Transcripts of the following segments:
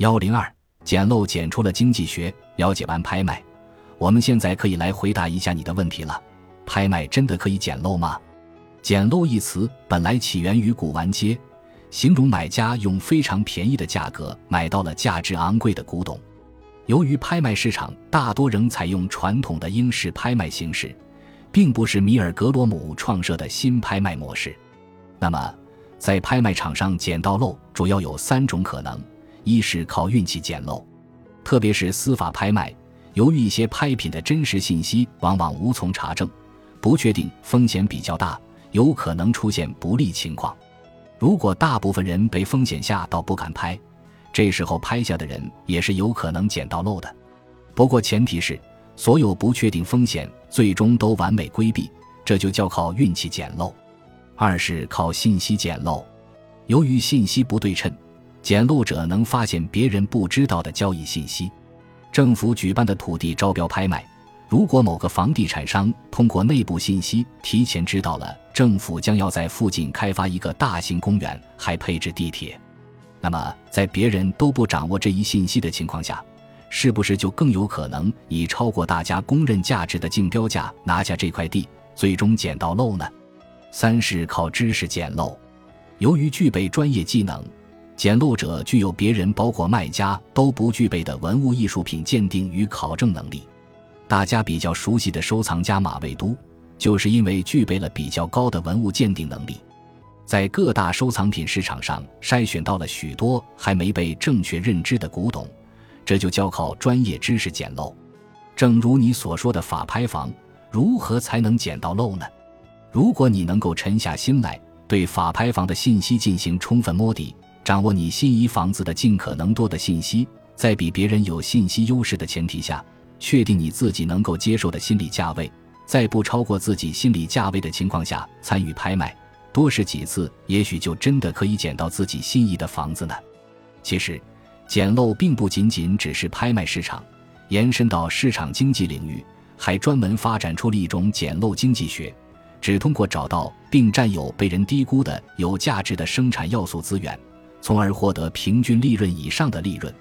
幺零二，捡漏捡出了经济学，了解完拍卖，我们现在可以来回答一下你的问题了。拍卖真的可以捡漏吗？捡漏一词本来起源于古玩街，形容买家用非常便宜的价格买到了价值昂贵的古董。由于拍卖市场大多仍采用传统的英式拍卖形式，并不是米尔格罗姆创设的新拍卖模式，那么在拍卖场上捡到漏主要有三种可能：一是靠运气捡漏，特别是司法拍卖，由于一些拍品的真实信息往往无从查证，不确定风险比较大。有可能出现不利情况。如果大部分人被风险吓到不敢拍，这时候拍下的人也是有可能捡到漏的。不过前提是所有不确定风险最终都完美规避，这就叫靠运气捡漏。二是靠信息捡漏，由于信息不对称，捡漏者能发现别人不知道的交易信息。政府举办的土地招标拍卖。如果某个房地产商通过内部信息提前知道了政府将要在附近开发一个大型公园，还配置地铁，那么在别人都不掌握这一信息的情况下，是不是就更有可能以超过大家公认价值的竞标价拿下这块地，最终捡到漏呢？三是靠知识捡漏，由于具备专业技能，捡漏者具有别人包括卖家都不具备的文物艺术品鉴定与考证能力。大家比较熟悉的收藏家马未都，就是因为具备了比较高的文物鉴定能力，在各大收藏品市场上筛选到了许多还没被正确认知的古董，这就叫靠专业知识捡漏。正如你所说的法拍房，如何才能捡到漏呢？如果你能够沉下心来，对法拍房的信息进行充分摸底，掌握你心仪房子的尽可能多的信息，在比别人有信息优势的前提下。确定你自己能够接受的心理价位，在不超过自己心理价位的情况下参与拍卖，多试几次，也许就真的可以捡到自己心仪的房子呢。其实，捡漏并不仅仅只是拍卖市场，延伸到市场经济领域，还专门发展出了一种捡漏经济学，只通过找到并占有被人低估的有价值的生产要素资源，从而获得平均利润以上的利润。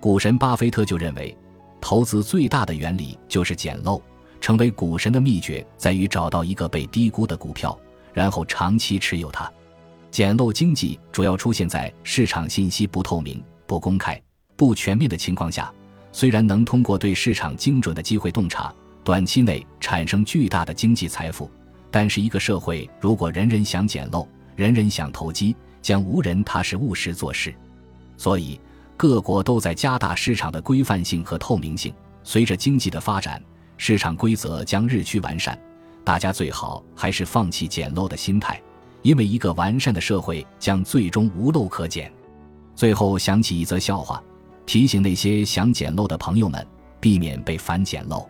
股神巴菲特就认为。投资最大的原理就是捡漏。成为股神的秘诀在于找到一个被低估的股票，然后长期持有它。捡漏经济主要出现在市场信息不透明、不公开、不全面的情况下。虽然能通过对市场精准的机会洞察，短期内产生巨大的经济财富，但是一个社会如果人人想捡漏，人人想投机，将无人踏实务实做事。所以。各国都在加大市场的规范性和透明性。随着经济的发展，市场规则将日趋完善。大家最好还是放弃捡漏的心态，因为一个完善的社会将最终无漏可捡。最后想起一则笑话，提醒那些想捡漏的朋友们避免被反捡漏。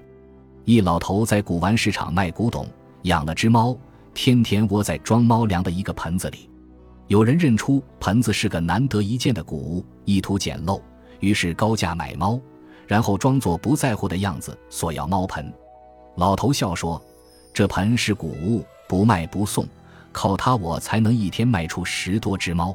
一老头在古玩市场卖古董，养了只猫，天天窝在装猫粮的一个盆子里。有人认出盆子是个难得一见的古物，意图捡漏，于是高价买猫，然后装作不在乎的样子索要猫盆。老头笑说：“这盆是古物，不卖不送，靠它我才能一天卖出十多只猫。”